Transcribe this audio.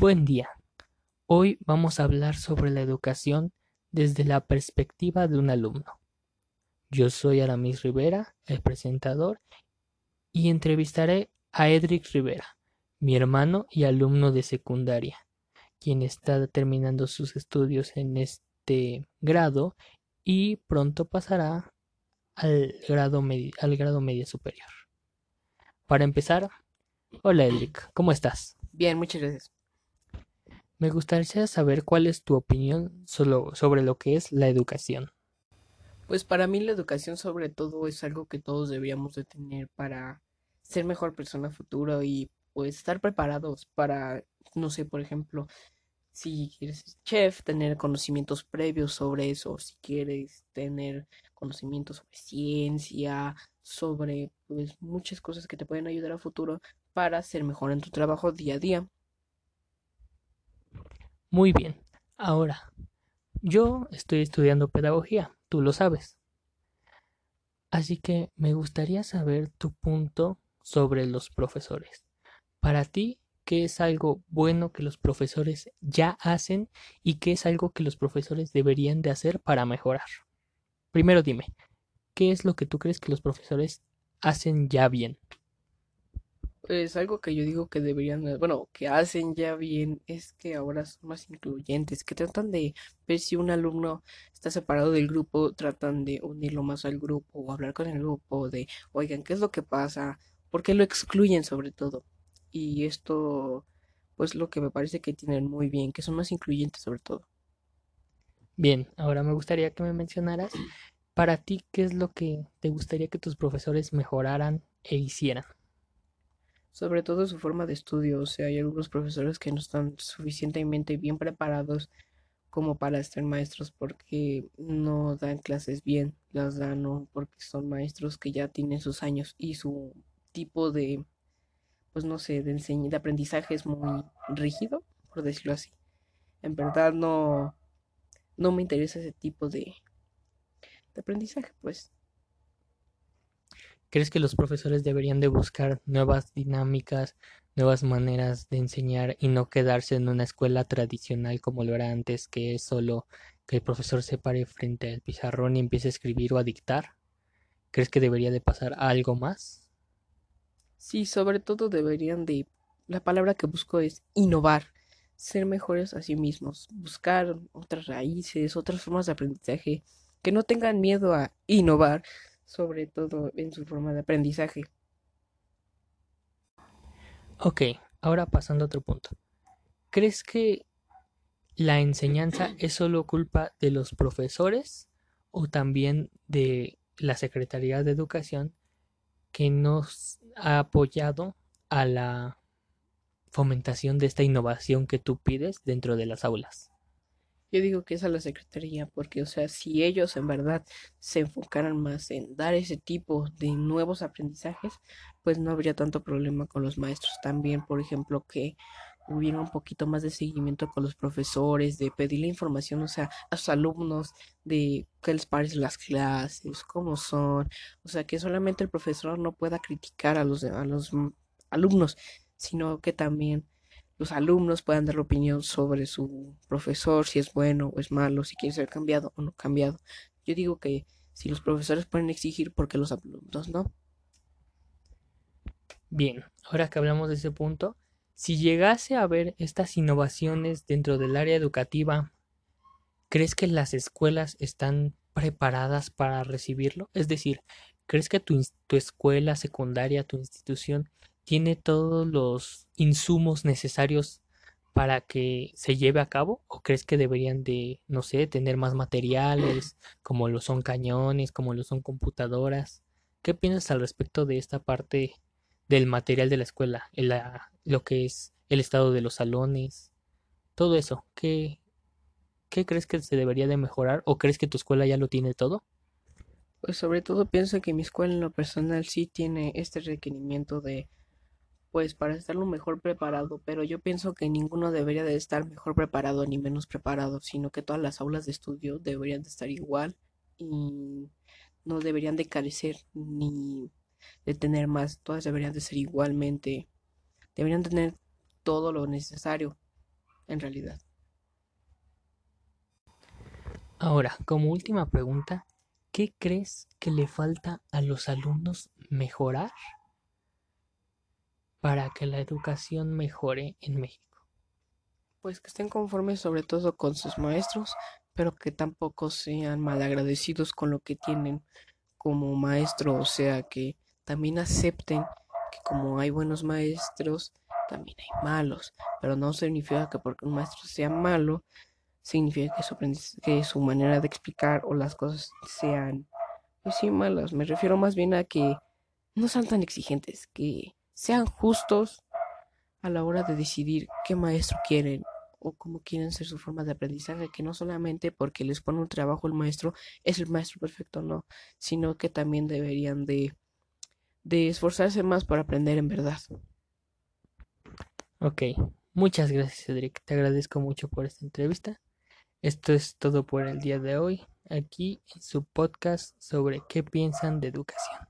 Buen día. Hoy vamos a hablar sobre la educación desde la perspectiva de un alumno. Yo soy Aramis Rivera, el presentador, y entrevistaré a Edric Rivera, mi hermano y alumno de secundaria, quien está terminando sus estudios en este grado y pronto pasará al grado, al grado media superior. Para empezar, hola Edric, ¿cómo estás? Bien, muchas gracias. Me gustaría saber cuál es tu opinión sobre lo que es la educación. Pues para mí la educación sobre todo es algo que todos deberíamos de tener para ser mejor persona futuro y pues estar preparados para, no sé, por ejemplo, si quieres ser chef, tener conocimientos previos sobre eso, si quieres tener conocimientos sobre ciencia, sobre pues muchas cosas que te pueden ayudar a futuro para ser mejor en tu trabajo día a día. Muy bien. Ahora, yo estoy estudiando pedagogía, tú lo sabes. Así que me gustaría saber tu punto sobre los profesores. Para ti, ¿qué es algo bueno que los profesores ya hacen y qué es algo que los profesores deberían de hacer para mejorar? Primero dime, ¿qué es lo que tú crees que los profesores hacen ya bien? Pues algo que yo digo que deberían, bueno, que hacen ya bien es que ahora son más incluyentes, que tratan de ver si un alumno está separado del grupo, tratan de unirlo más al grupo o hablar con el grupo de, oigan, ¿qué es lo que pasa? ¿Por qué lo excluyen sobre todo? Y esto, pues lo que me parece que tienen muy bien, que son más incluyentes sobre todo. Bien, ahora me gustaría que me mencionaras para ti qué es lo que te gustaría que tus profesores mejoraran e hicieran sobre todo su forma de estudio. O sea, hay algunos profesores que no están suficientemente bien preparados como para ser maestros porque no dan clases bien, las dan no porque son maestros que ya tienen sus años y su tipo de, pues no sé, de, de aprendizaje es muy rígido, por decirlo así. En verdad no, no me interesa ese tipo de, de aprendizaje, pues. ¿Crees que los profesores deberían de buscar nuevas dinámicas, nuevas maneras de enseñar y no quedarse en una escuela tradicional como lo era antes, que es solo que el profesor se pare frente al pizarrón y empiece a escribir o a dictar? ¿Crees que debería de pasar algo más? Sí, sobre todo deberían de... La palabra que busco es innovar, ser mejores a sí mismos, buscar otras raíces, otras formas de aprendizaje, que no tengan miedo a innovar, sobre todo en su forma de aprendizaje. Ok, ahora pasando a otro punto. ¿Crees que la enseñanza es solo culpa de los profesores o también de la Secretaría de Educación que nos ha apoyado a la fomentación de esta innovación que tú pides dentro de las aulas? Yo digo que es a la secretaría, porque, o sea, si ellos en verdad se enfocaran más en dar ese tipo de nuevos aprendizajes, pues no habría tanto problema con los maestros. También, por ejemplo, que hubiera un poquito más de seguimiento con los profesores, de pedirle información, o sea, a sus alumnos, de qué les parecen las clases, cómo son, o sea, que solamente el profesor no pueda criticar a los, a los alumnos, sino que también los alumnos puedan dar opinión sobre su profesor, si es bueno o es malo, si quiere ser cambiado o no cambiado. Yo digo que si los profesores pueden exigir, ¿por qué los alumnos no? Bien, ahora que hablamos de ese punto, si llegase a haber estas innovaciones dentro del área educativa, ¿crees que las escuelas están preparadas para recibirlo? Es decir, ¿crees que tu, tu escuela secundaria, tu institución, tiene todos los insumos necesarios para que se lleve a cabo? ¿O crees que deberían de, no sé, tener más materiales, como lo son cañones, como lo son computadoras? ¿Qué piensas al respecto de esta parte del material de la escuela? lo que es el estado de los salones, todo eso. ¿Qué, ¿Qué crees que se debería de mejorar? ¿O crees que tu escuela ya lo tiene todo? Pues sobre todo pienso que mi escuela en lo personal sí tiene este requerimiento de pues para estar lo mejor preparado, pero yo pienso que ninguno debería de estar mejor preparado ni menos preparado, sino que todas las aulas de estudio deberían de estar igual y no deberían de carecer ni de tener más, todas deberían de ser igualmente, deberían tener todo lo necesario en realidad. Ahora, como última pregunta, ¿qué crees que le falta a los alumnos mejorar para que la educación mejore en México? Pues que estén conformes sobre todo con sus maestros, pero que tampoco sean malagradecidos con lo que tienen como maestro, o sea, que también acepten que como hay buenos maestros, también hay malos, pero no significa que porque un maestro sea malo, significa que su, que su manera de explicar o las cosas sean, pues sí, malas. Me refiero más bien a que no sean tan exigentes, que sean justos a la hora de decidir qué maestro quieren o cómo quieren ser su forma de aprendizaje, que no solamente porque les pone un trabajo el maestro es el maestro perfecto, no, sino que también deberían de, de esforzarse más por aprender en verdad. Ok, muchas gracias Cedric, te agradezco mucho por esta entrevista. Esto es todo por el día de hoy, aquí en su podcast sobre qué piensan de educación.